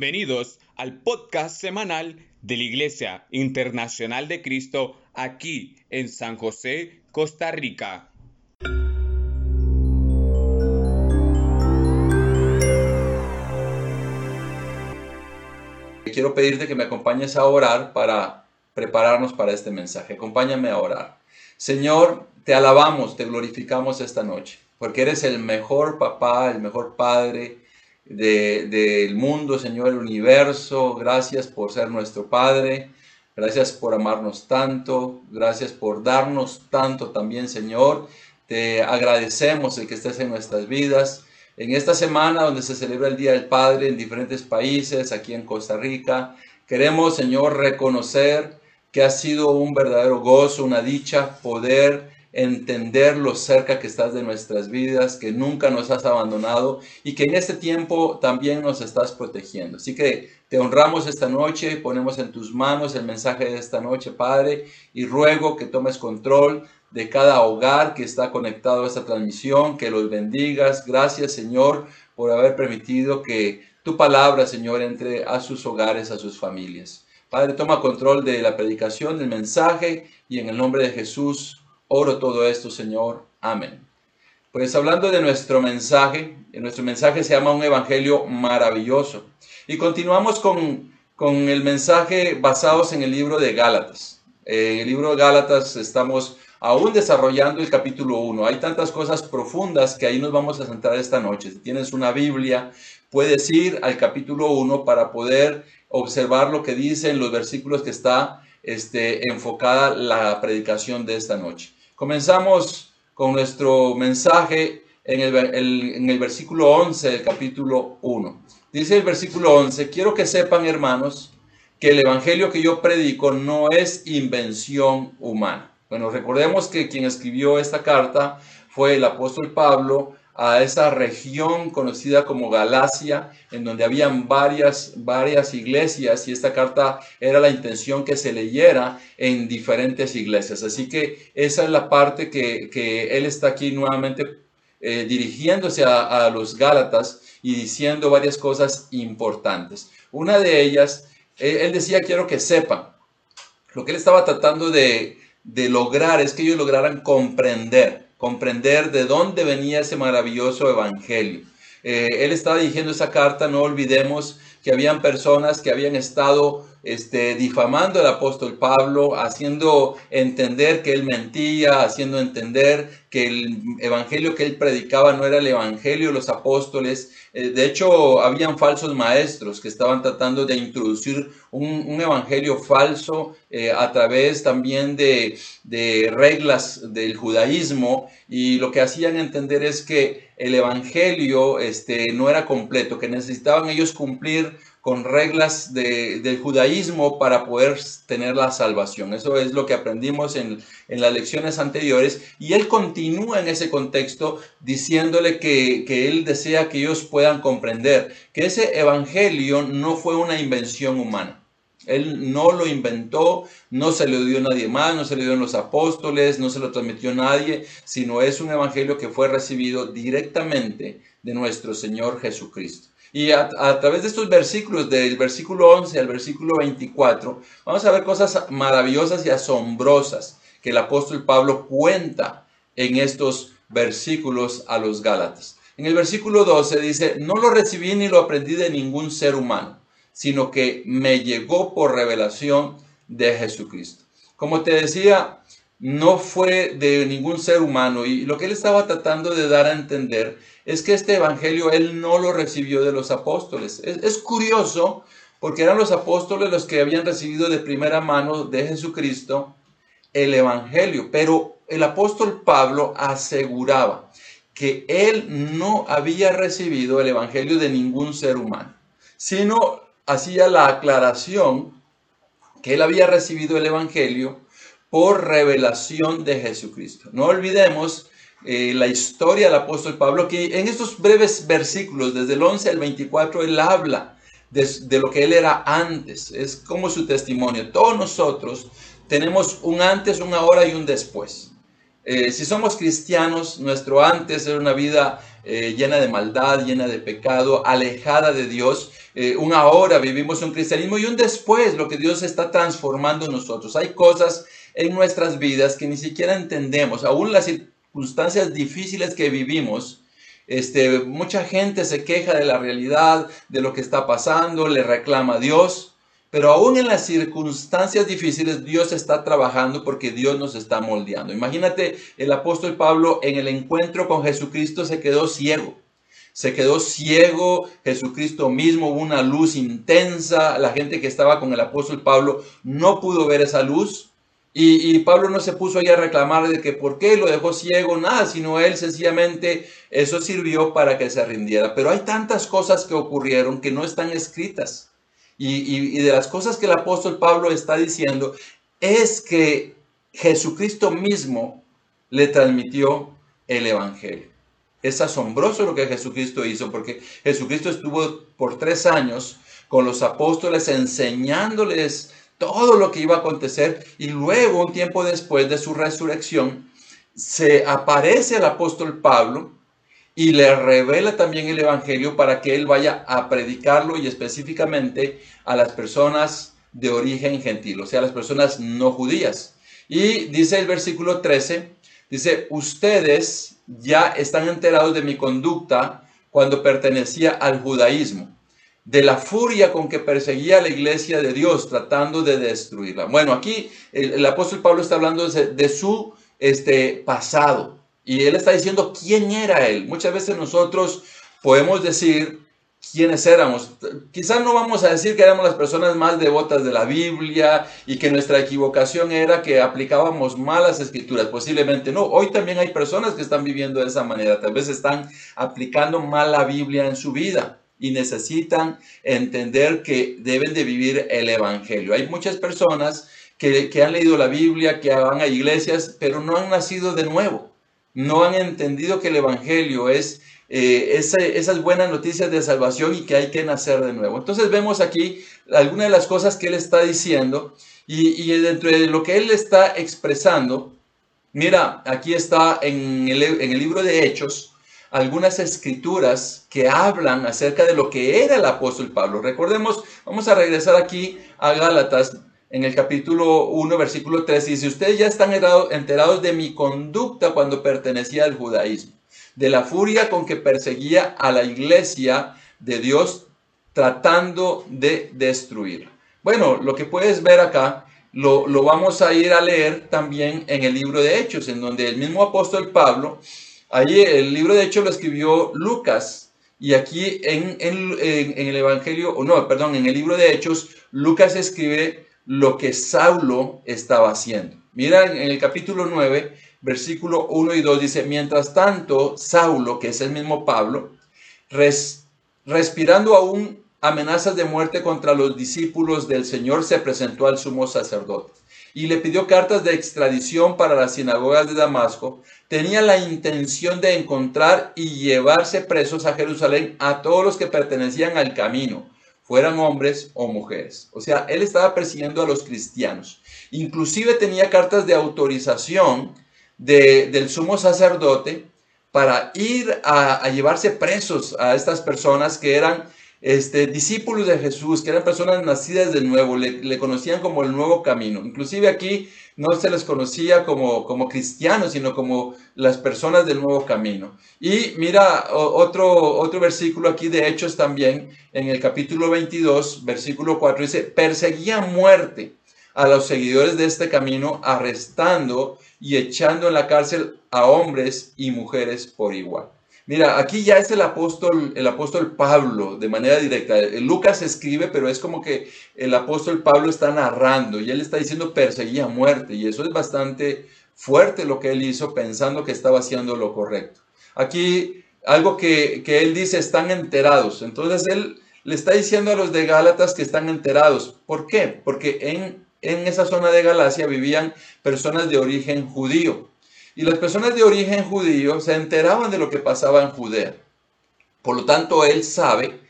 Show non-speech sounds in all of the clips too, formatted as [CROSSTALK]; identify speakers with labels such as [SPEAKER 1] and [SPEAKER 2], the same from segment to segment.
[SPEAKER 1] Bienvenidos al podcast semanal de la Iglesia Internacional de Cristo aquí en San José, Costa Rica.
[SPEAKER 2] Quiero pedirte que me acompañes a orar para prepararnos para este mensaje. Acompáñame a orar. Señor, te alabamos, te glorificamos esta noche, porque eres el mejor papá, el mejor padre, del mundo, Señor, el universo. Gracias por ser nuestro Padre. Gracias por amarnos tanto. Gracias por darnos tanto también, Señor. Te agradecemos el que estés en nuestras vidas. En esta semana donde se celebra el Día del Padre en diferentes países, aquí en Costa Rica, queremos, Señor, reconocer que ha sido un verdadero gozo, una dicha poder entender lo cerca que estás de nuestras vidas, que nunca nos has abandonado y que en este tiempo también nos estás protegiendo. Así que te honramos esta noche, ponemos en tus manos el mensaje de esta noche, Padre, y ruego que tomes control de cada hogar que está conectado a esta transmisión, que los bendigas. Gracias, Señor, por haber permitido que tu palabra, Señor, entre a sus hogares, a sus familias. Padre, toma control de la predicación, del mensaje, y en el nombre de Jesús Oro todo esto, Señor. Amén. Pues hablando de nuestro mensaje, nuestro mensaje se llama un evangelio maravilloso. Y continuamos con, con el mensaje basados en el libro de Gálatas. En el libro de Gálatas estamos aún desarrollando el capítulo 1. Hay tantas cosas profundas que ahí nos vamos a centrar esta noche. Si tienes una Biblia, puedes ir al capítulo 1 para poder observar lo que dice en los versículos que está este, enfocada la predicación de esta noche. Comenzamos con nuestro mensaje en el, versículo 11 del capítulo 1. Dice el versículo 11, quiero que sepan hermanos que el evangelio que yo predico no es invención humana. Bueno, recordemos que quien escribió esta carta fue el apóstol Pablo a esa región conocida como Galacia, en donde habían varias, varias iglesias y esta carta era la intención que se leyera en diferentes iglesias. Así que esa es la parte que, él está aquí nuevamente eh, dirigiéndose a, los Gálatas y diciendo varias cosas importantes. Una de ellas, él, decía, quiero que sepan, lo que él estaba tratando de, de lograr es que ellos lograran comprender comprender de dónde venía ese maravilloso evangelio. Eh, él estaba dirigiendo esa carta, no olvidemos que habían personas que habían estado este, difamando al apóstol Pablo, haciendo entender que él mentía, haciendo entender que el evangelio que él predicaba no era el evangelio de los apóstoles. Eh, de hecho, habían falsos maestros que estaban tratando de introducir un, evangelio falso eh, a través también de, de reglas del judaísmo y lo que hacían entender es que el evangelio este, no era completo, que necesitaban ellos cumplir con reglas del judaísmo para poder tener la salvación. Eso es lo que aprendimos en, las lecciones anteriores. Y él continúa en ese contexto diciéndole que, que él desea que ellos puedan comprender que ese evangelio no fue una invención humana. Él no lo inventó, no se lo dio a nadie más, no se lo dio a los apóstoles, no se lo transmitió a nadie, sino es un evangelio que fue recibido directamente de nuestro Señor Jesucristo. Y a, través de estos versículos, del versículo 11 al versículo 24, vamos a ver cosas maravillosas y asombrosas que el apóstol Pablo cuenta en estos versículos a los Gálatas. En el versículo 12 dice, no lo recibí ni lo aprendí de ningún ser humano, sino que me llegó por revelación de Jesucristo. Como te decía, no fue de ningún ser humano y lo que él estaba tratando de dar a entender es que este evangelio él no lo recibió de los apóstoles. Es, curioso porque eran los apóstoles los que habían recibido de primera mano de Jesucristo el evangelio, pero el apóstol Pablo aseguraba que él no había recibido el evangelio de ningún ser humano, sino hacía la aclaración que él había recibido el evangelio por revelación de Jesucristo. No olvidemos eh, la historia del apóstol Pablo, que en estos breves versículos, desde el 11 al 24, él habla de, lo que él era antes. Es como su testimonio. Todos nosotros tenemos un antes, una ahora y un después. Eh, si somos cristianos, nuestro antes era una vida eh, llena de maldad, llena de pecado, alejada de Dios, eh, un ahora vivimos un cristianismo y un después, lo que Dios está transformando en nosotros. Hay cosas en nuestras vidas que ni siquiera entendemos, aún las circunstancias difíciles que vivimos. Este, mucha gente se queja de la realidad, de lo que está pasando, le reclama a Dios, pero aún en las circunstancias difíciles Dios está trabajando porque Dios nos está moldeando. Imagínate, el apóstol Pablo en el encuentro con Jesucristo se quedó ciego se quedó ciego, Jesucristo mismo, una luz intensa, la gente que estaba con el apóstol Pablo no pudo ver esa luz. Y, Pablo no se puso ahí a reclamar de que por qué lo dejó ciego, nada, sino él sencillamente eso sirvió para que se rindiera. Pero hay tantas cosas que ocurrieron que no están escritas. y de las cosas que el apóstol Pablo está diciendo es que Jesucristo mismo le transmitió el Evangelio. Es asombroso lo que Jesucristo hizo, porque Jesucristo estuvo por tres años con los apóstoles enseñándoles todo lo que iba a acontecer y luego, un tiempo después de su resurrección, se aparece el apóstol Pablo y le revela también el Evangelio para que él vaya a predicarlo y específicamente a las personas de origen gentil, o sea, las personas no judías. Y dice el versículo 13, dice, ustedes ya están enterados de mi conducta cuando pertenecía al judaísmo, de la furia con que perseguía a la iglesia de Dios tratando de destruirla. Bueno, aquí el, apóstol Pablo está hablando de, su este, pasado y él está diciendo quién era él. Muchas veces nosotros podemos decir, quiénes éramos. Quizás no vamos a decir que éramos las personas más devotas de la Biblia y que nuestra equivocación era que aplicábamos malas escrituras. Posiblemente no. Hoy también hay personas que están viviendo de esa manera. Tal vez están aplicando mal la Biblia en su vida y necesitan entender que deben de vivir el Evangelio. Hay muchas personas que, que han leído la Biblia, que van a iglesias, pero no han nacido de nuevo. No han entendido que el Evangelio es eh, esas buenas noticias de salvación y que hay que nacer de nuevo. Entonces vemos aquí algunas de las cosas que él está diciendo y, dentro de lo que él está expresando, mira, aquí está en el, en el libro de Hechos algunas escrituras que hablan acerca de lo que era el apóstol Pablo. Recordemos, vamos a regresar aquí a Gálatas en el capítulo 1, versículo 3, dice, ustedes ya están enterados de mi conducta cuando pertenecía al judaísmo de la furia con que perseguía a la iglesia de Dios tratando de destruirla. Bueno, lo que puedes ver acá lo, vamos a ir a leer también en el libro de Hechos, en donde el mismo apóstol Pablo, allí el libro de Hechos lo escribió Lucas, y aquí en, el Evangelio, o no, perdón, en el libro de Hechos, Lucas escribe lo que Saulo estaba haciendo. Mira en el capítulo 9, versículo 1 y 2 dice, mientras tanto, Saulo, que es el mismo Pablo, respirando aún amenazas de muerte contra los discípulos del Señor, se presentó al sumo sacerdote y le pidió cartas de extradición para las sinagogas de Damasco. Tenía la intención de encontrar y llevarse presos a Jerusalén a todos los que pertenecían al camino, fueran hombres o mujeres. O sea, él estaba persiguiendo a los cristianos. Inclusive tenía cartas de autorización del sumo sacerdote para ir a, llevarse presos a estas personas que eran este, discípulos de Jesús, que eran personas nacidas de nuevo, le, conocían como el nuevo camino. Inclusive aquí no se les conocía como, cristianos, sino como las personas del nuevo camino. Y mira otro, otro versículo aquí de Hechos también, en el capítulo 22, versículo 4, dice, perseguía muerte a los seguidores de este camino, arrestando y echando en la cárcel a hombres y mujeres por igual. Mira, aquí ya es el apóstol, el apóstol Pablo de manera directa. Lucas escribe, pero es como que el apóstol Pablo está narrando y él está diciendo perseguía muerte y eso es bastante fuerte lo que él hizo pensando que estaba haciendo lo correcto. Aquí algo que, que él dice, están enterados. Entonces él le está diciendo a los de Gálatas que están enterados. ¿Por qué? Porque en en esa zona de Galacia vivían personas de origen judío. Y las personas de origen judío se enteraban de lo que pasaba en Judea. Por lo tanto, él sabe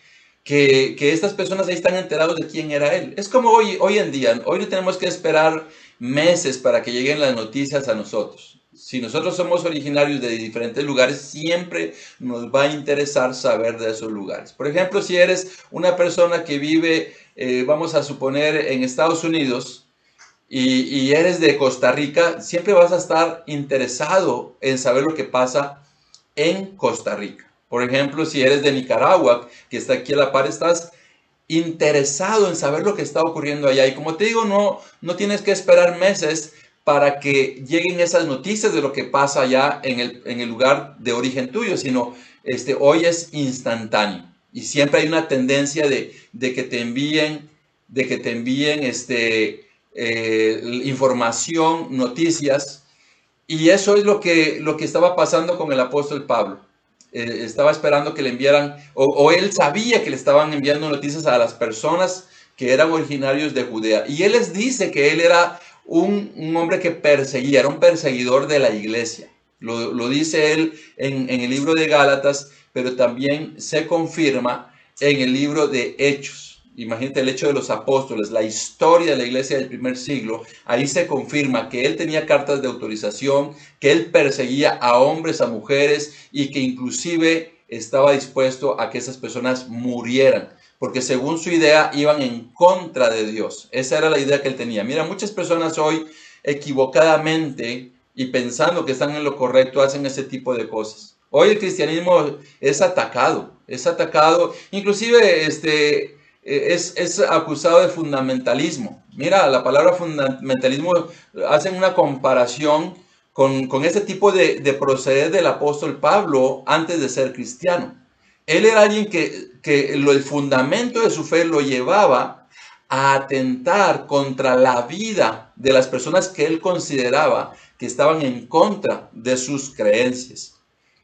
[SPEAKER 2] que, estas personas ahí están enterados de quién era él. Es como hoy, hoy en día, hoy no tenemos que esperar meses para que lleguen las noticias a nosotros. Si nosotros somos originarios de diferentes lugares, siempre nos va a interesar saber de esos lugares. Por ejemplo, si eres una persona que vive, eh, vamos a suponer, en Estados Unidos y, eres de Costa Rica, siempre vas a estar interesado en saber lo que pasa en Costa Rica. Por ejemplo, si eres de Nicaragua, que está aquí a la par, estás interesado en saber lo que está ocurriendo allá. Y como te digo, no, no tienes que esperar meses para que lleguen esas noticias de lo que pasa allá en el, en el lugar de origen tuyo, sino este, hoy es instantáneo. Y siempre hay una tendencia de, de que te envíen, de que te envíen este, eh, información, noticias. Y eso es lo que, lo que estaba pasando con el apóstol Pablo. Eh, estaba esperando que le enviaran, o, él sabía que le estaban enviando noticias a las personas que eran originarios de Judea. Y él les dice que él era un, hombre que perseguía, era un perseguidor de la iglesia. Lo, dice él en, en el libro de Gálatas, pero también se confirma en el libro de Hechos imagínate el hecho de los apóstoles, la historia de la iglesia del primer siglo, ahí se confirma que él tenía cartas de autorización, que él perseguía a hombres, a mujeres y que inclusive estaba dispuesto a que esas personas murieran, porque según su idea iban en contra de Dios. Esa era la idea que él tenía. Mira, muchas personas hoy equivocadamente y pensando que están en lo correcto hacen ese tipo de cosas. Hoy el cristianismo es atacado, es atacado, inclusive este, eh, es, acusado de fundamentalismo. Mira, la palabra fundamentalismo hacen una comparación con, con ese tipo de, proceder del apóstol Pablo antes de ser cristiano. Él era alguien que, que lo, el fundamento de su fe lo llevaba a atentar contra la vida de las personas que él consideraba que estaban en contra de sus creencias.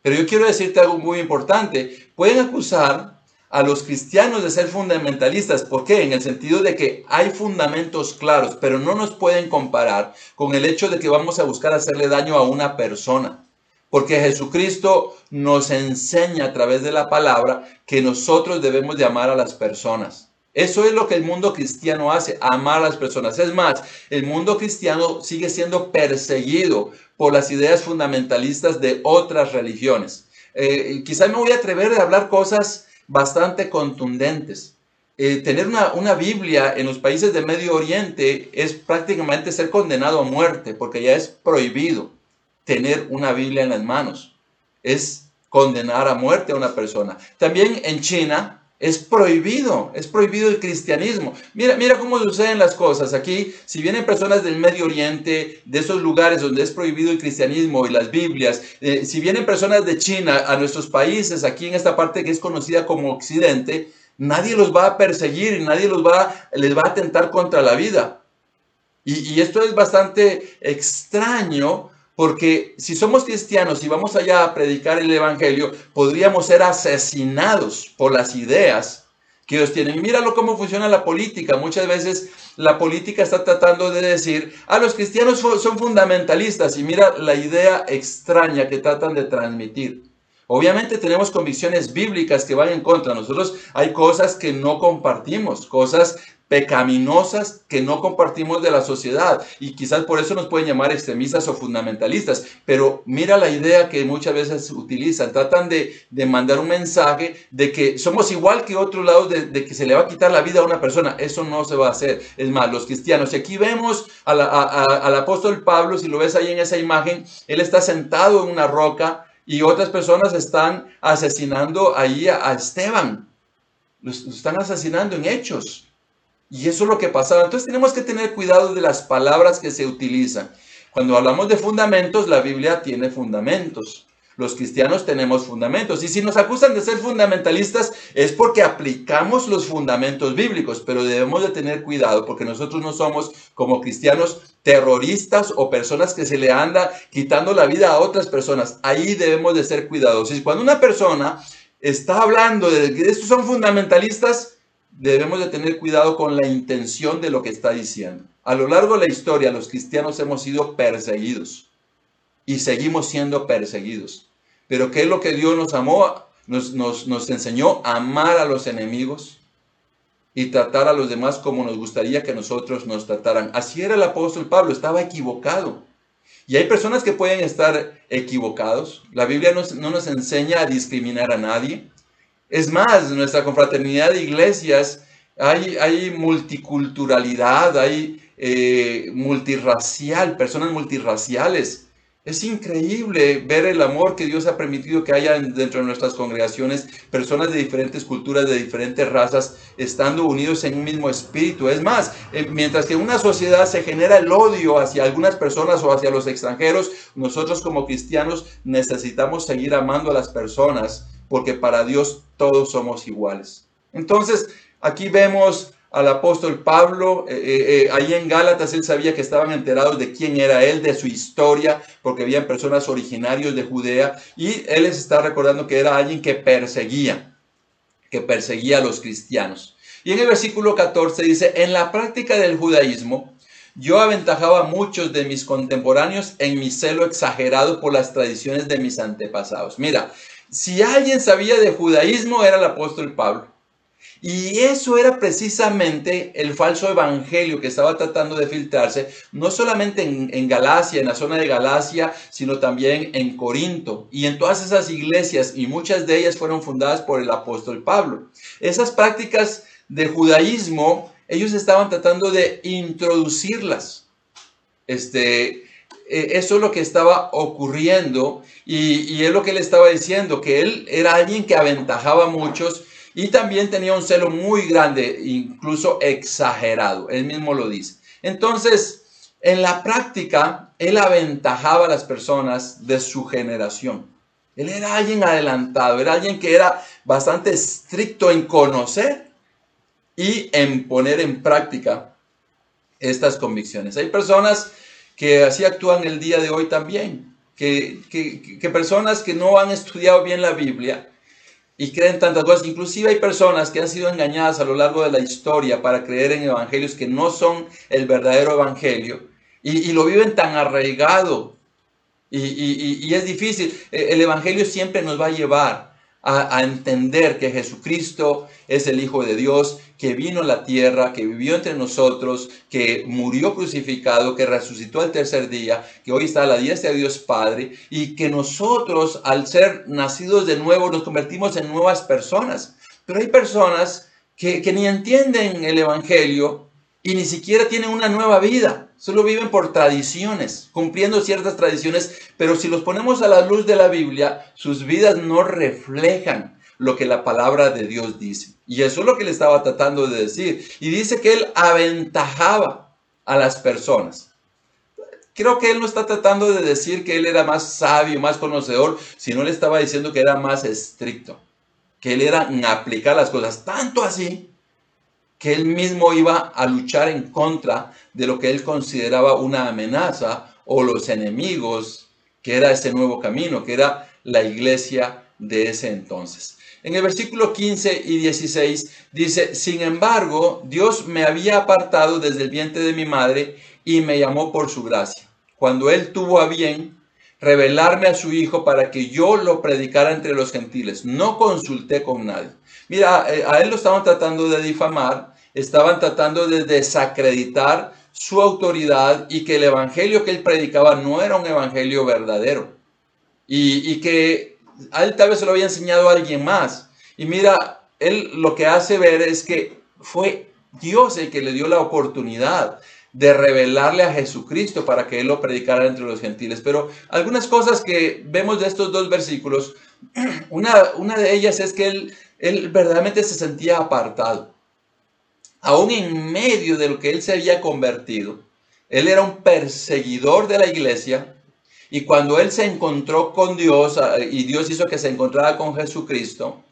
[SPEAKER 2] Pero yo quiero decirte algo muy importante. Pueden acusar a los cristianos de ser fundamentalistas. ¿Por qué? En el sentido de que hay fundamentos claros, pero no nos pueden comparar con el hecho de que vamos a buscar hacerle daño a una persona. Porque Jesucristo nos enseña a través de la palabra que nosotros debemos de amar a las personas. Eso es lo que el mundo cristiano hace, amar a las personas. Es más, el mundo cristiano sigue siendo perseguido por las ideas fundamentalistas de otras religiones. Eh, quizás me voy a atrever a hablar cosas bastante contundentes. Eh, tener una, una, Biblia en los países de Medio Oriente es prácticamente ser condenado a muerte, porque ya es prohibido tener una Biblia en las manos. Es condenar a muerte a una persona. También en China es prohibido, es prohibido el cristianismo. Mira, mira cómo suceden las cosas. Aquí, si vienen personas del Medio Oriente, de esos lugares donde es prohibido el cristianismo y las Biblias, eh, si vienen personas de China a nuestros países, aquí en esta parte que es conocida como Occidente, nadie los va a perseguir y nadie los va, les va a atentar contra la vida. Y, y esto es bastante extraño porque si somos cristianos y vamos allá a predicar el Evangelio, podríamos ser asesinados por las ideas que ellos tienen. Y míralo cómo funciona la política. Muchas veces la política está tratando de decir, a ah, los cristianos son fundamentalistas y mira la idea extraña que tratan de transmitir. Obviamente tenemos convicciones bíblicas que van en contra. Nosotros hay cosas que no compartimos, cosas pecaminosas que no compartimos de la sociedad. Y quizás por eso nos pueden llamar extremistas o fundamentalistas, pero mira la idea que muchas veces utilizan, tratan de, mandar un mensaje de que somos igual que otros lados, de, que se le va a quitar la vida a una persona, eso no se va a hacer, es más, los cristianos, y aquí vemos al apóstol Pablo, si lo ves ahí en esa imagen, él está sentado en una roca y otras personas están asesinando ahí a, Esteban, lo están asesinando en hechos. Y eso es lo que pasaba. Entonces tenemos que tener cuidado de las palabras que se utilizan. Cuando hablamos de fundamentos, la Biblia tiene fundamentos. Los cristianos tenemos fundamentos. Y si nos acusan de ser fundamentalistas es porque aplicamos los fundamentos bíblicos, pero debemos de tener cuidado porque nosotros no somos como cristianos terroristas o personas que se le anda quitando la vida a otras personas. Ahí debemos de ser cuidadosos. Cuando una persona está hablando de que estos son fundamentalistas, debemos de tener cuidado con la intención de lo que está diciendo. A lo largo de la historia, los cristianos hemos sido perseguidos y seguimos siendo perseguidos. Pero ¿qué es lo que Dios nos amó? Nos, enseñó a amar a los enemigos y tratar a los demás como nos gustaría que nosotros nos trataran. Así era el apóstol Pablo, estaba equivocado. Y hay personas que pueden estar equivocados. La Biblia no, nos enseña a discriminar a nadie. Es más, nuestra confraternidad de iglesias hay, hay multiculturalidad, hay eh, multirracial, personas multirraciales. Es increíble ver el amor que Dios ha permitido que haya dentro de nuestras congregaciones, personas de diferentes culturas, de diferentes razas, estando unidos en un mismo espíritu. Es más, eh, mientras que en una sociedad se genera el odio hacia algunas personas o hacia los extranjeros, nosotros como cristianos necesitamos seguir amando a las personas, porque para Dios todos somos iguales. Entonces, aquí vemos al apóstol Pablo, eh, eh, eh, ahí en Gálatas él sabía que estaban enterados de quién era él, de su historia, porque habían personas originarios de Judea, y él les está recordando que era alguien que perseguía, que perseguía a los cristianos. Y en el versículo 14 dice, en la práctica del judaísmo, yo aventajaba a muchos de mis contemporáneos en mi celo exagerado por las tradiciones de mis antepasados. Mira, si alguien sabía de judaísmo era el apóstol Pablo. Y eso era precisamente el falso evangelio que estaba tratando de filtrarse, no solamente en, Galacia, en la zona de Galacia, sino también en Corinto y en todas esas iglesias, y muchas de ellas fueron fundadas por el apóstol Pablo. Esas prácticas de judaísmo, ellos estaban tratando de introducirlas. Este, eh, eso es lo que estaba ocurriendo y, y es lo que él estaba diciendo, que él era alguien que aventajaba a muchos y también tenía un celo muy grande, incluso exagerado. Él mismo lo dice. Entonces, en la práctica, él aventajaba a las personas de su generación. Él era alguien adelantado, era alguien que era bastante estricto en conocer y en poner en práctica estas convicciones. Hay personas que así actúan el día de hoy también, que, que personas que no han estudiado bien la Biblia, y creen tantas cosas. Inclusive hay personas que han sido engañadas a lo largo de la historia para creer en evangelios que no son el verdadero evangelio y, lo viven tan arraigado. Y, es difícil. E, el evangelio siempre nos va a llevar a, entender que Jesucristo es el Hijo de Dios, que vino a la tierra, que vivió entre nosotros, que murió crucificado, que resucitó al tercer día, que hoy está a la diestra de Dios Padre, y que nosotros, al ser nacidos de nuevo, nos convertimos en nuevas personas. Pero hay personas que, que ni entienden el Evangelio y ni siquiera tienen una nueva vida. Solo viven por tradiciones, cumpliendo ciertas tradiciones, pero si los ponemos a la luz de la Biblia, sus vidas no reflejan lo que la palabra de Dios dice. Y eso es lo que le estaba tratando de decir. Y dice que él aventajaba a las personas. Creo que él no está tratando de decir que él era más sabio, más conocedor, sino le estaba diciendo que era más estricto, que él era en aplicar las cosas. Tanto así que él mismo iba a luchar en contra de lo que él consideraba una amenaza o los enemigos, que era ese nuevo camino, que era la iglesia de ese entonces. En el versículo 15 y 16 dice, sin embargo, Dios me había apartado desde el vientre de mi madre y me llamó por su gracia. Cuando él tuvo a bien revelarme a su hijo para que yo lo predicara entre los gentiles, no consulté con nadie. Mira, eh, a él lo estaban tratando de difamar, estaban tratando de desacreditar su autoridad y que el evangelio que él predicaba no era un evangelio verdadero. Y, que a él tal vez se lo había enseñado a alguien más. Y mira, él lo que hace ver es que fue Dios el que le dio la oportunidad de revelarle a Jesucristo para que él lo predicara entre los gentiles. Pero algunas cosas que vemos de estos dos versículos, [CLEARS THROAT] una, una de ellas es que él él verdaderamente se sentía apartado. Aún en medio de lo que él se había convertido, él era un perseguidor de la iglesia y cuando él se encontró con Dios ah, y Dios hizo que se encontrara con Jesucristo,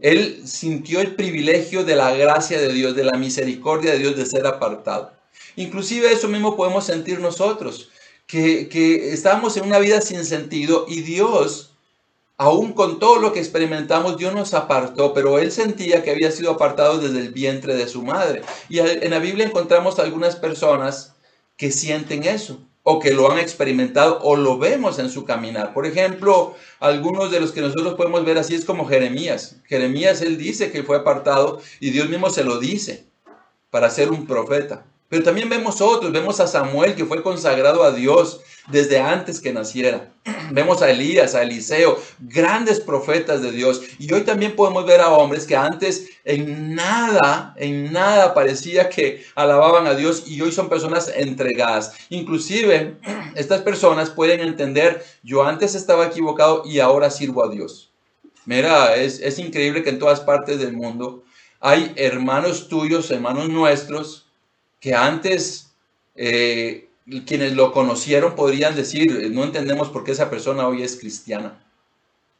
[SPEAKER 2] él sintió el privilegio de la gracia de Dios, de la misericordia de Dios de ser apartado. Inclusive eso mismo podemos sentir nosotros, que, que estábamos en una vida sin sentido y Dios aún con todo lo que experimentamos, Dios nos apartó, pero él sentía que había sido apartado desde el vientre de su madre. Y en la Biblia encontramos algunas personas que sienten eso, o que lo han experimentado, o lo vemos en su caminar. Por ejemplo, algunos de los que nosotros podemos ver así es como Jeremías. Jeremías, él dice que fue apartado y Dios mismo se lo dice para ser un profeta. Pero también vemos otros, vemos a Samuel que fue consagrado a Dios desde antes que naciera. Vemos a Elías, a Eliseo, grandes profetas de Dios. Y hoy también podemos ver a hombres que antes en nada, en nada parecía que alababan a Dios y hoy son personas entregadas. Inclusive estas personas pueden entender, yo antes estaba equivocado y ahora sirvo a Dios. Mira, es, es increíble que en todas partes del mundo hay hermanos tuyos, hermanos nuestros, que antes eh, quienes lo conocieron podrían decir, no entendemos por qué esa persona hoy es cristiana.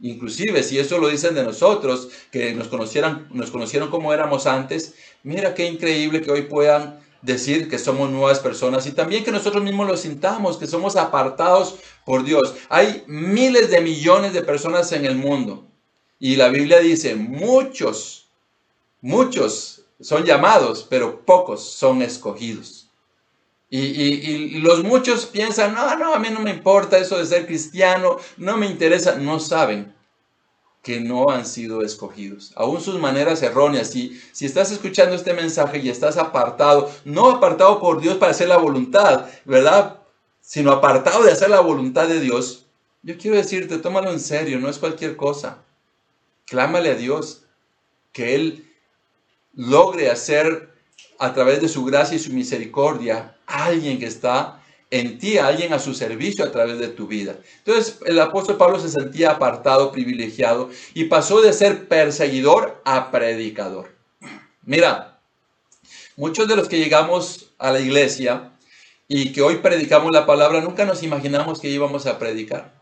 [SPEAKER 2] Inclusive, si eso lo dicen de nosotros, que nos conocieran, nos conocieron como éramos antes, mira qué increíble que hoy puedan decir que somos nuevas personas y también que nosotros mismos lo sintamos, que somos apartados por Dios. Hay miles de millones de personas en el mundo y la Biblia dice, muchos, muchos son llamados, pero pocos son escogidos. Y, los muchos piensan, no, no, a mí no me importa eso de ser cristiano, no me interesa, no saben que no han sido escogidos, aún sus maneras erróneas. Si, si estás escuchando este mensaje y estás apartado, no apartado por Dios para hacer la voluntad, ¿verdad? Sino apartado de hacer la voluntad de Dios, yo quiero decirte, tómalo en serio, no es cualquier cosa. Clámale a Dios que Él logre hacer a través de su gracia y su misericordia alguien que está en ti, alguien a su servicio a través de tu vida. Entonces el apóstol Pablo se sentía apartado, privilegiado y pasó de ser perseguidor a predicador. Mira, muchos de los que llegamos a la iglesia y que hoy predicamos la palabra, nunca nos imaginamos que íbamos a predicar.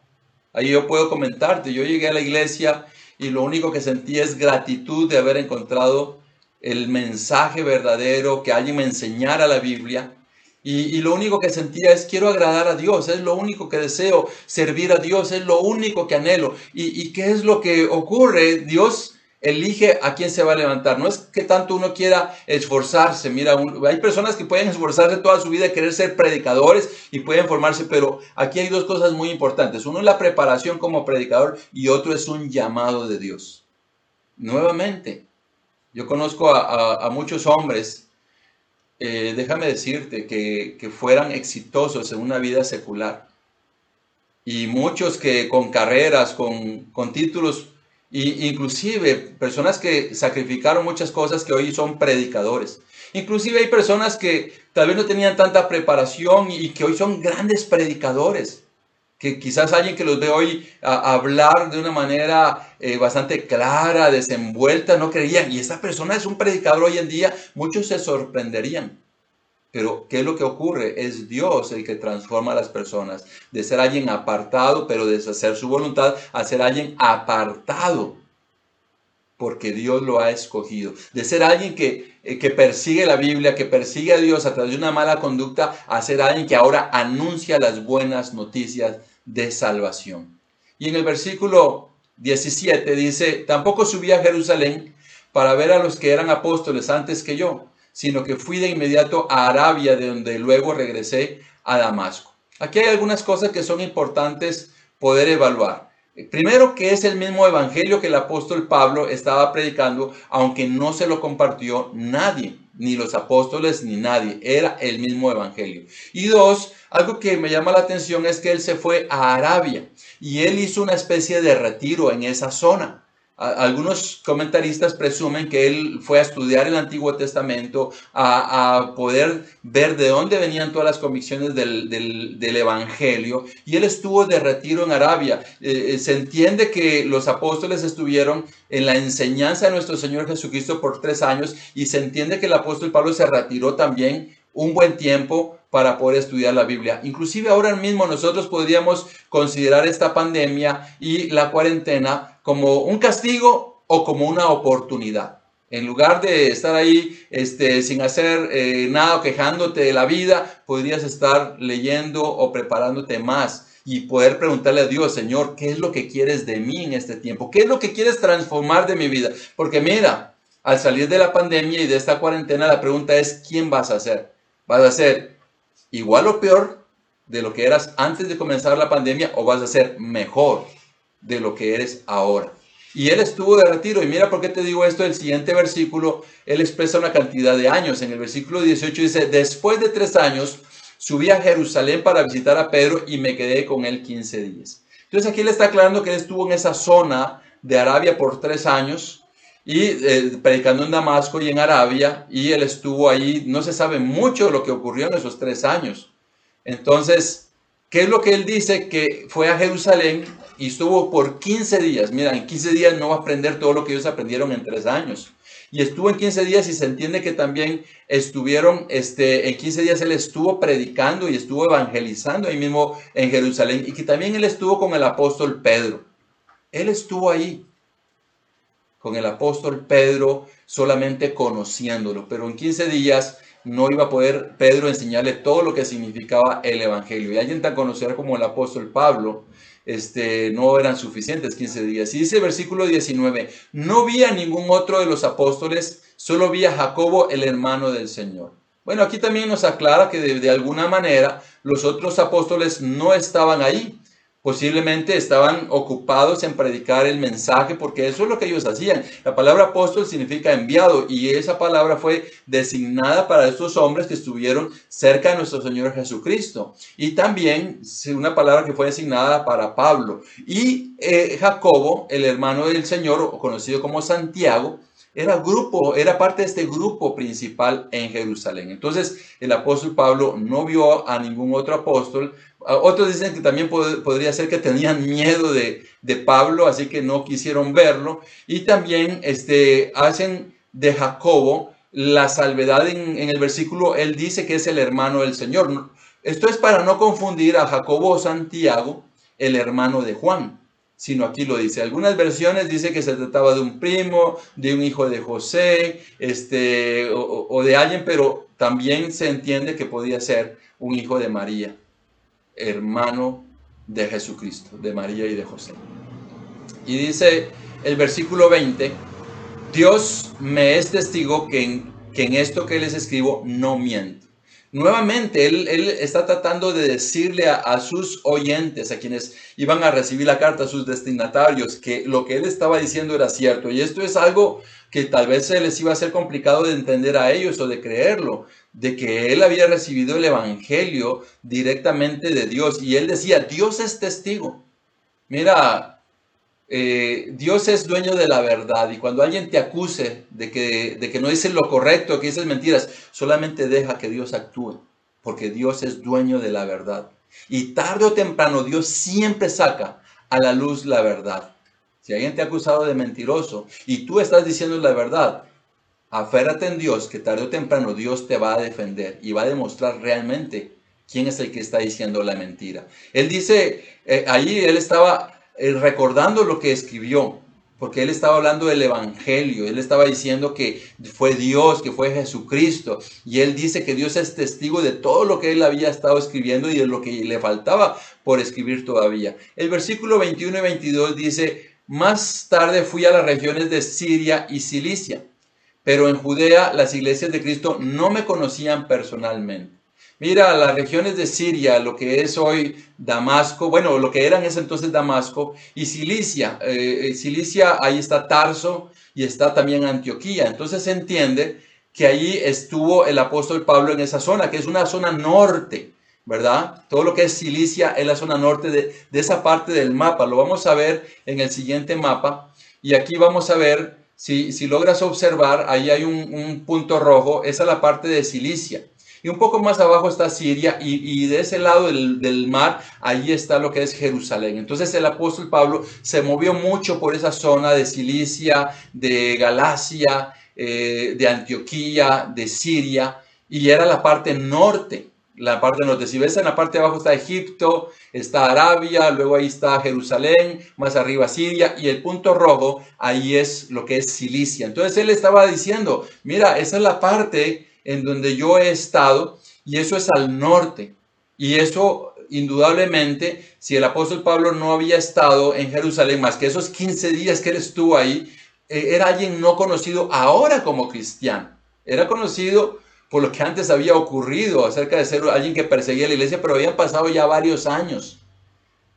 [SPEAKER 2] Ahí yo puedo comentarte, yo llegué a la iglesia y lo único que sentí es gratitud de haber encontrado el mensaje verdadero, que alguien me enseñara la Biblia. Y, lo único que sentía es quiero agradar a Dios, es lo único que deseo, servir a Dios, es lo único que anhelo. ¿Y, y qué es lo que ocurre? Dios elige a quién se va a levantar. No es que tanto uno quiera esforzarse. Mira, hay personas que pueden esforzarse toda su vida y querer ser predicadores y pueden formarse, pero aquí hay dos cosas muy importantes. Uno es la preparación como predicador y otro es un llamado de Dios. Nuevamente, yo conozco a, muchos hombres, eh, déjame decirte, que, fueran exitosos en una vida secular. Y muchos que con carreras, con, con títulos, e inclusive personas que sacrificaron muchas cosas que hoy son predicadores. Inclusive hay personas que tal vez no tenían tanta preparación y que hoy son grandes predicadores que quizás alguien que los ve hoy hablar de una manera eh, bastante clara, desenvuelta, no creían. Y esta persona es un predicador hoy en día, muchos se sorprenderían. Pero, ¿qué es lo que ocurre? Es Dios el que transforma a las personas. De ser alguien apartado, pero de hacer su voluntad, a ser alguien apartado. Porque Dios lo ha escogido. De ser alguien que, eh, que persigue la Biblia, que persigue a Dios a través de una mala conducta, a ser alguien que ahora anuncia las buenas noticias de salvación. Y en el versículo 17 dice, tampoco subí a Jerusalén para ver a los que eran apóstoles antes que yo, sino que fui de inmediato a Arabia, de donde luego regresé a Damasco. Aquí hay algunas cosas que son importantes poder evaluar. Primero, que es el mismo evangelio que el apóstol Pablo estaba predicando, aunque no se lo compartió nadie, ni los apóstoles ni nadie, era el mismo evangelio. Y dos, algo que me llama la atención es que él se fue a Arabia y él hizo una especie de retiro en esa zona. Algunos comentaristas presumen que él fue a estudiar el Antiguo Testamento, a, poder ver de dónde venían todas las convicciones del, Evangelio, y él estuvo de retiro en Arabia. Eh, eh, se entiende que los apóstoles estuvieron en la enseñanza de nuestro Señor Jesucristo por tres años, y se entiende que el apóstol Pablo se retiró también un buen tiempo para poder estudiar la Biblia. Inclusive ahora mismo nosotros podríamos considerar esta pandemia y la cuarentena como un castigo o como una oportunidad. En lugar de estar ahí este, sin hacer eh, nada quejándote de la vida, podrías estar leyendo o preparándote más y poder preguntarle a Dios, Señor, ¿qué es lo que quieres de mí en este tiempo? ¿Qué es lo que quieres transformar de mi vida? Porque mira, al salir de la pandemia y de esta cuarentena, la pregunta es, ¿quién vas a ser? ¿Vas a ser igual o peor de lo que eras antes de comenzar la pandemia o vas a ser mejor de lo que eres ahora. Y él estuvo de retiro. Y mira por qué te digo esto. El siguiente versículo, él expresa una cantidad de años. En el versículo 18 dice, después de tres años subí a Jerusalén para visitar a Pedro y me quedé con él 15 días. Entonces aquí le está aclarando que él estuvo en esa zona de Arabia por tres años y eh, predicando en Damasco y en Arabia y él estuvo ahí, no se sabe mucho de lo que ocurrió en esos tres años. Entonces, ¿qué es lo que él dice? Que fue a Jerusalén y estuvo por 15 días. Mira, en 15 días no va a aprender todo lo que ellos aprendieron en tres años. Y estuvo en 15 días y se entiende que también estuvieron, este, en 15 días él estuvo predicando y estuvo evangelizando ahí mismo en Jerusalén y que también él estuvo con el apóstol Pedro. Él estuvo ahí con el apóstol Pedro solamente conociéndolo, pero en 15 días no iba a poder Pedro enseñarle todo lo que significaba el Evangelio. Y alguien tan conocido como el apóstol Pablo, este, no eran suficientes 15 días. Y dice versículo 19, no vi a ningún otro de los apóstoles, solo vi a Jacobo, el hermano del Señor. Bueno, aquí también nos aclara que de alguna manera los otros apóstoles no estaban ahí. Posiblemente estaban ocupados en predicar el mensaje porque eso es lo que ellos hacían. La palabra apóstol significa enviado y esa palabra fue designada para estos hombres que estuvieron cerca de nuestro Señor Jesucristo. Y también una palabra que fue designada para Pablo. Y eh, Jacobo, el hermano del Señor, conocido como Santiago, era grupo, era parte de este grupo principal en Jerusalén. Entonces, el apóstol Pablo no vio a ningún otro apóstol. Otros dicen que también podría ser que tenían miedo de, Pablo, así que no quisieron verlo. Y también este, hacen de Jacobo la salvedad en, el versículo, él dice que es el hermano del Señor. Esto es para no confundir a Jacobo o Santiago, el hermano de Juan sino aquí lo dice. Algunas versiones dice que se trataba de un primo, de un hijo de José, este, o, de alguien, pero también se entiende que podía ser un hijo de María, hermano de Jesucristo, de María y de José. Y dice el versículo 20, Dios me es testigo que en, que en esto que les escribo no miento. Nuevamente, él, está tratando de decirle a, sus oyentes, a quienes iban a recibir la carta, a sus destinatarios, que lo que él estaba diciendo era cierto. Y esto es algo que tal vez se les iba a ser complicado de entender a ellos o de creerlo, de que él había recibido el Evangelio directamente de Dios. Y él decía, Dios es testigo. Mira, eh, Dios es dueño de la verdad y cuando alguien te acuse de que, de que no dices lo correcto, que dices mentiras, solamente deja que Dios actúe, porque Dios es dueño de la verdad. Y tarde o temprano Dios siempre saca a la luz la verdad. Si alguien te ha acusado de mentiroso y tú estás diciendo la verdad, aférrate en Dios que tarde o temprano Dios te va a defender y va a demostrar realmente quién es el que está diciendo la mentira. Él dice, eh, allí él estaba eh, recordando lo que escribió, porque él estaba hablando del Evangelio, él estaba diciendo que fue Dios, que fue Jesucristo, y él dice que Dios es testigo de todo lo que él había estado escribiendo y de lo que le faltaba por escribir todavía. El versículo 21 y 22 dice, más tarde fui a las regiones de Siria y Cilicia, pero en Judea las iglesias de Cristo no me conocían personalmente. Mira, las regiones de Siria, lo que es hoy Damasco, bueno, lo que eran ese entonces Damasco, y Cilicia, eh, Cilicia, ahí está Tarso y está también Antioquía. Entonces se entiende que allí estuvo el apóstol Pablo en esa zona, que es una zona norte, ¿verdad? Todo lo que es Cilicia es la zona norte de, esa parte del mapa. Lo vamos a ver en el siguiente mapa. Y aquí vamos a ver, si, si logras observar, ahí hay un, un punto rojo, esa es la parte de Cilicia. Y un poco más abajo está Siria y, de ese lado del, mar, ahí está lo que es Jerusalén. Entonces el apóstol Pablo se movió mucho por esa zona de Cilicia, de Galacia, eh, de Antioquía, de Siria, y era la parte norte. La parte norte, si ves en la parte de abajo está Egipto, está Arabia, luego ahí está Jerusalén, más arriba Siria, y el punto rojo, ahí es lo que es Cilicia. Entonces él estaba diciendo, mira, esa es la parte en donde yo he estado y eso es al norte. Y eso indudablemente, si el apóstol Pablo no había estado en Jerusalén más que esos 15 días que él estuvo ahí, eh, era alguien no conocido ahora como cristiano. Era conocido por lo que antes había ocurrido acerca de ser alguien que perseguía la iglesia, pero habían pasado ya varios años.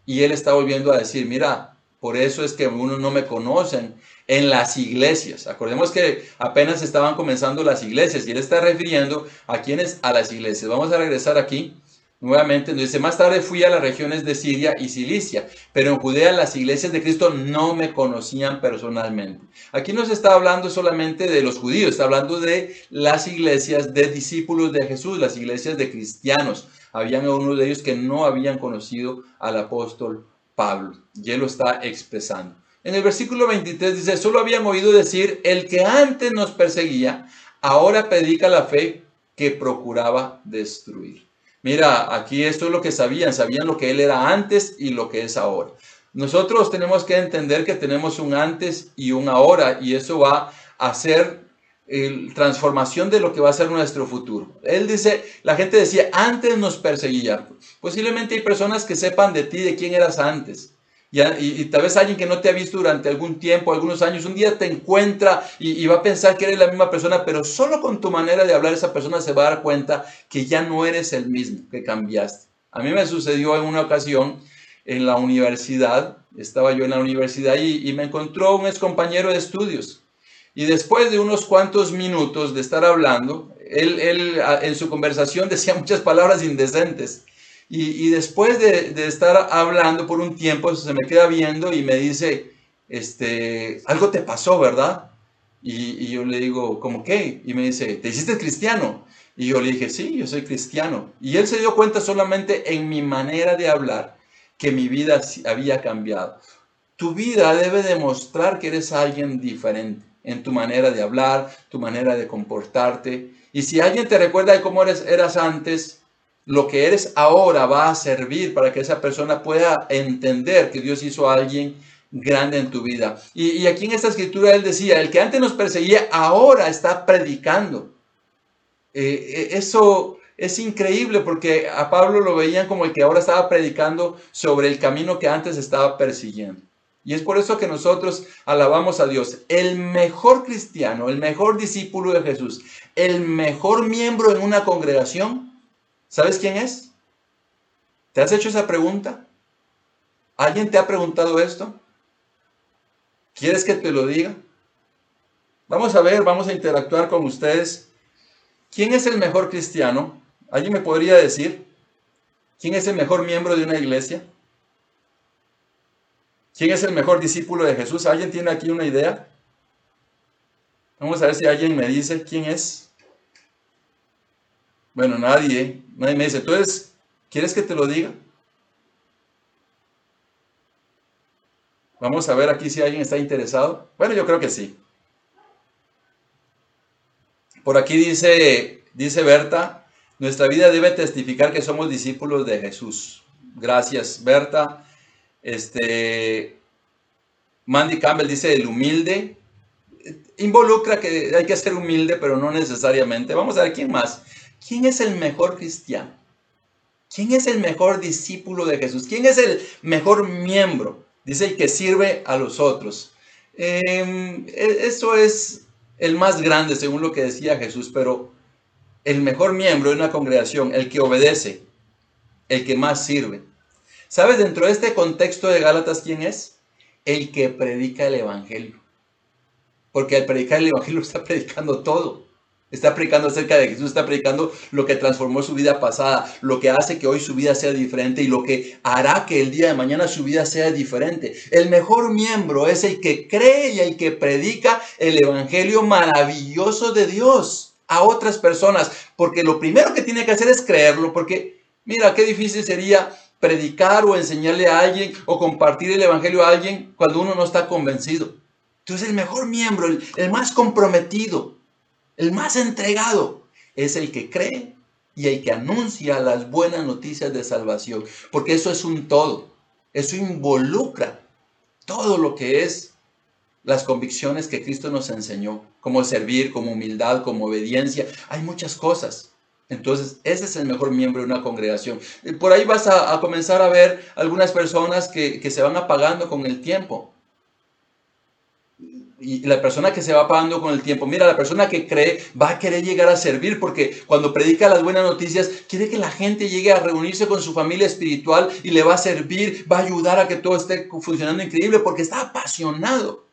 [SPEAKER 2] Y él está volviendo a decir, mira, por eso es que algunos no me conocen en las iglesias. Acordemos que apenas estaban comenzando las iglesias y él está refiriendo a quienes a las iglesias. Vamos a regresar aquí Nuevamente dice, más tarde fui a las regiones de Siria y Cilicia, pero en Judea las iglesias de Cristo no me conocían personalmente. Aquí no se está hablando solamente de los judíos, está hablando de las iglesias de discípulos de Jesús, las iglesias de cristianos. Habían algunos de ellos que no habían conocido al apóstol Pablo, y él lo está expresando. En el versículo 23 dice, solo habían oído decir, el que antes nos perseguía, ahora predica la fe que procuraba destruir. Mira, aquí esto es lo que sabían, sabían lo que él era antes y lo que es ahora. Nosotros tenemos que entender que tenemos un antes y un ahora y eso va a ser la transformación de lo que va a ser nuestro futuro. Él dice, la gente decía, antes nos perseguía. Posiblemente hay personas que sepan de ti, de quién eras antes. Y, tal vez alguien que no te ha visto durante algún tiempo, algunos años, un día te encuentra y, va a pensar que eres la misma persona, pero solo con tu manera de hablar esa persona se va a dar cuenta que ya no eres el mismo, que cambiaste. A mí me sucedió en una ocasión en la universidad, estaba yo en la universidad y, y me encontró un ex compañero de estudios. Y después de unos cuantos minutos de estar hablando, él, él en su conversación [LAUGHS] decía muchas palabras indecentes. Y, después de, estar hablando por un tiempo, se me queda viendo y me dice, este, algo te pasó, ¿verdad? Y, yo le digo, ¿cómo qué? Y me dice, ¿te hiciste cristiano? Y yo le dije, sí, yo soy cristiano. Y él se dio cuenta solamente en mi manera de hablar que mi vida había cambiado. Tu vida debe demostrar que eres alguien diferente en tu manera de hablar, tu manera de comportarte. Y si alguien te recuerda de cómo eres, eras antes, lo que eres ahora va a servir para que esa persona pueda entender que Dios hizo a alguien grande en tu vida. Y, aquí en esta escritura él decía, el que antes nos perseguía, ahora está predicando. Eh, eh, eso es increíble porque a Pablo lo veían como el que ahora estaba predicando sobre el camino que antes estaba persiguiendo. Y es por eso que nosotros alabamos a Dios. El mejor cristiano, el mejor discípulo de Jesús, el mejor miembro en una congregación ¿Sabes quién es? ¿Te has hecho esa pregunta? ¿Alguien te ha preguntado esto? ¿Quieres que te lo diga? Vamos a ver, vamos a interactuar con ustedes. ¿Quién es el mejor cristiano? ¿Alguien me podría decir? ¿Quién es el mejor miembro de una iglesia? ¿Quién es el mejor discípulo de Jesús? ¿Alguien tiene aquí una idea? Vamos a ver si alguien me dice quién es. Bueno, nadie, nadie me dice, entonces, ¿quieres que te lo diga? Vamos a ver aquí si alguien está interesado. Bueno, yo creo que sí. Por aquí dice, dice Berta, nuestra vida debe testificar que somos discípulos de Jesús. Gracias, Berta. Este, Mandy Campbell dice el humilde. Involucra que hay que ser humilde, pero no necesariamente. Vamos a ver quién más. ¿Quién es el mejor cristiano? ¿Quién es el mejor discípulo de Jesús? ¿Quién es el mejor miembro? Dice el que sirve a los otros. Em, e, eso es el más grande, según lo que decía Jesús, pero el mejor miembro de una congregación, el que obedece, el que más sirve. ¿Sabes dentro de este contexto de Gálatas quién es? El que predica el Evangelio. Porque al predicar el Evangelio [LAUGHS] está predicando todo. Está predicando acerca de Jesús, está predicando lo que transformó su vida pasada, lo que hace que hoy su vida sea diferente y lo que hará que el día de mañana su vida sea diferente. El mejor miembro es el que cree y el que predica el evangelio maravilloso de Dios a otras personas, porque lo primero que tiene que hacer es creerlo, porque mira qué difícil sería predicar o enseñarle a alguien o compartir el evangelio a alguien cuando uno no está convencido. Entonces el mejor miembro, el, el más comprometido, el más entregado es el que cree y el que anuncia las buenas noticias de salvación, porque eso es un todo. Eso involucra todo lo que es las convicciones que Cristo nos enseñó, como servir, como humildad, como obediencia. Hay muchas cosas. Entonces, ese es el mejor miembro de una congregación. Por ahí vas a, comenzar a ver algunas personas que, que se van apagando con el tiempo y la persona que se va pagando con el tiempo, mira, la persona que cree va a querer llegar a servir porque cuando predica las buenas noticias, quiere que la gente llegue a reunirse con su familia espiritual y le va a servir, va a ayudar a que todo esté funcionando increíble porque está apasionado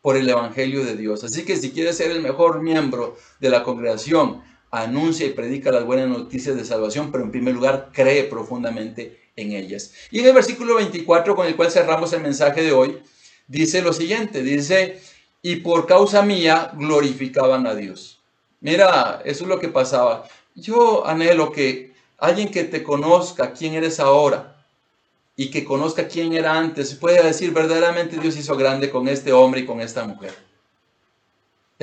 [SPEAKER 2] por el Evangelio de Dios. Así que si quieres ser el mejor miembro de la congregación, anuncia y predica las buenas noticias de salvación, pero en primer lugar cree profundamente en ellas. Y en el versículo 24 con el cual cerramos el mensaje de hoy, dice lo siguiente, dice, y por causa mía glorificaban a Dios. Mira, eso es lo que pasaba. Yo anhelo que alguien que te conozca quién eres ahora y que conozca quién era antes pueda decir verdaderamente Dios hizo grande con este hombre y con esta mujer.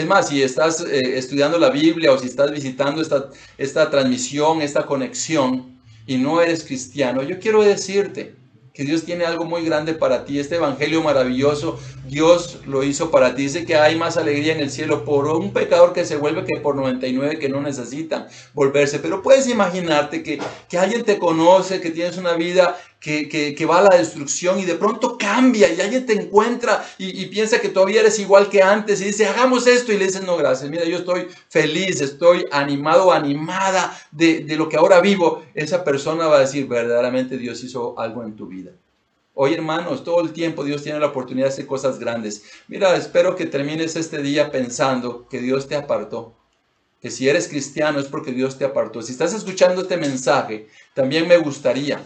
[SPEAKER 2] Es más, si estás eh, estudiando la Biblia o si estás visitando esta, esta transmisión, esta conexión y no eres cristiano, yo quiero decirte, que Dios tiene algo muy grande para ti. Este evangelio maravilloso, Dios lo hizo para ti. Dice que hay más alegría en el cielo por un pecador que se vuelve que por 99 que no necesitan volverse. Pero puedes imaginarte que, que alguien te conoce, que tienes una vida que, va a la destrucción y de pronto cambia y alguien te encuentra y, piensa que todavía eres igual que antes y dice, hagamos esto y le dices, no, gracias, mira, yo estoy feliz, estoy animado, animada de, de lo que ahora vivo, esa persona va a decir, verdaderamente Dios hizo algo en tu vida. Hoy, hermanos, todo el tiempo Dios tiene la oportunidad de hacer cosas grandes. Mira, espero que termines este día pensando que Dios te apartó. Que si eres cristiano es porque Dios te apartó. Si estás escuchando este mensaje, también me gustaría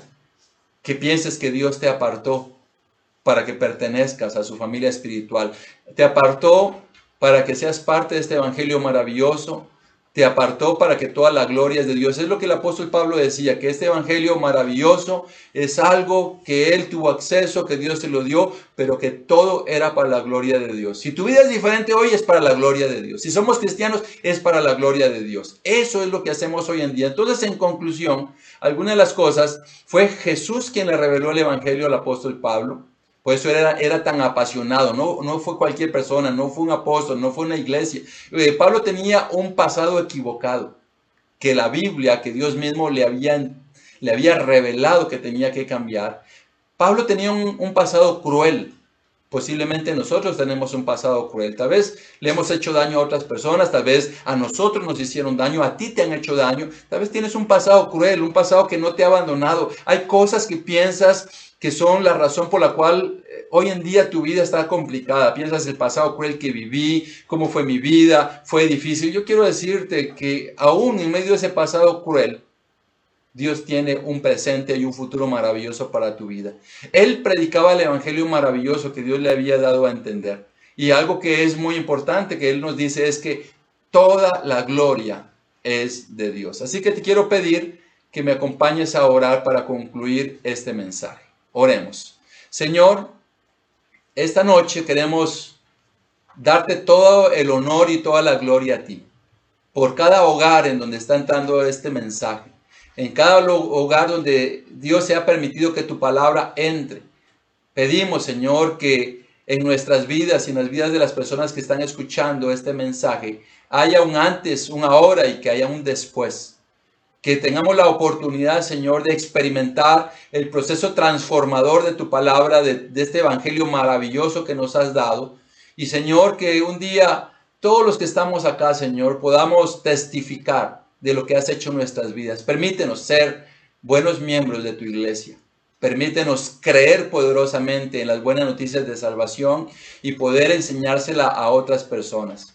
[SPEAKER 2] que pienses que Dios te apartó para que pertenezcas a su familia espiritual. Te apartó para que seas parte de este evangelio maravilloso. Te apartó para que toda la gloria es de Dios. Es lo que el apóstol Pablo decía, que este evangelio maravilloso es algo que él tuvo acceso, que Dios te lo dio, pero que todo era para la gloria de Dios. Si tu vida es diferente hoy, es para la gloria de Dios. Si somos cristianos, es para la gloria de Dios. Eso es lo que hacemos hoy en día. Entonces, en conclusión, alguna de las cosas fue Jesús quien le reveló el Evangelio al apóstol Pablo. Por eso era, era tan apasionado, no, no fue cualquier persona, no fue un apóstol, no fue una iglesia. Eh, Pablo tenía un pasado equivocado, que la Biblia, que Dios mismo le había, le había revelado que tenía que cambiar. Pablo tenía un, un pasado cruel, Posiblemente nosotros tenemos un pasado cruel. Tal vez le hemos hecho daño a otras personas, tal vez a nosotros nos hicieron daño, a ti te han hecho daño. Tal vez tienes un pasado cruel, un pasado que no te ha abandonado. Hay cosas que piensas que son la razón por la cual eh, hoy en día tu vida está complicada. Piensas el pasado cruel que viví, cómo fue mi vida, fue difícil. Yo quiero decirte que aún en medio de ese pasado cruel, Dios tiene un presente y un futuro maravilloso para tu vida. Él predicaba el Evangelio maravilloso que Dios le había dado a entender. Y algo que es muy importante que Él nos dice es que toda la gloria es de Dios. Así que te quiero pedir que me acompañes a orar para concluir este mensaje. Oremos. Señor, esta noche queremos darte todo el honor y toda la gloria a ti por cada hogar en donde está entrando este mensaje en cada hogar donde Dios se ha permitido que tu palabra entre. Pedimos, Señor, que en nuestras vidas y en las vidas de las personas que están escuchando este mensaje haya un antes, un ahora y que haya un después. Que tengamos la oportunidad, Señor, de experimentar el proceso transformador de tu palabra, de, este evangelio maravilloso que nos has dado. Y, Señor, que un día todos los que estamos acá, Señor, podamos testificar de lo que has hecho en nuestras vidas. Permítenos ser buenos miembros de tu iglesia. Permítenos creer poderosamente en las buenas noticias de salvación y poder enseñársela a otras personas.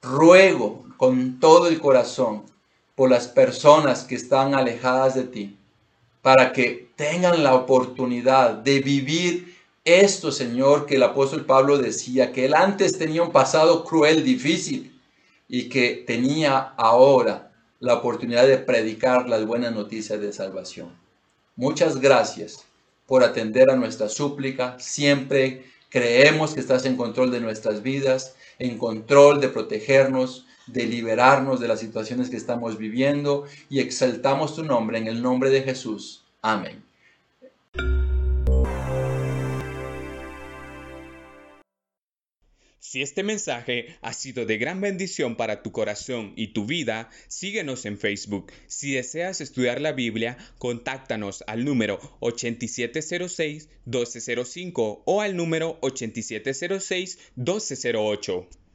[SPEAKER 2] Ruego con todo el corazón por las personas que están alejadas de ti, para que tengan la oportunidad de vivir esto, Señor, que el apóstol Pablo decía, que él antes tenía un pasado cruel, difícil, y que tenía ahora la oportunidad de predicar las buenas noticias de salvación. Muchas gracias por atender a nuestra súplica. Siempre creemos que estás en control de nuestras vidas, en control de protegernos, de liberarnos de las situaciones que estamos viviendo y exaltamos tu nombre en el nombre de Jesús. Amén.
[SPEAKER 1] Si este mensaje ha sido de gran bendición para tu corazón y tu vida, síguenos en Facebook. Si deseas estudiar la Biblia, contáctanos al número 8706-1205 o al número 8706-1208.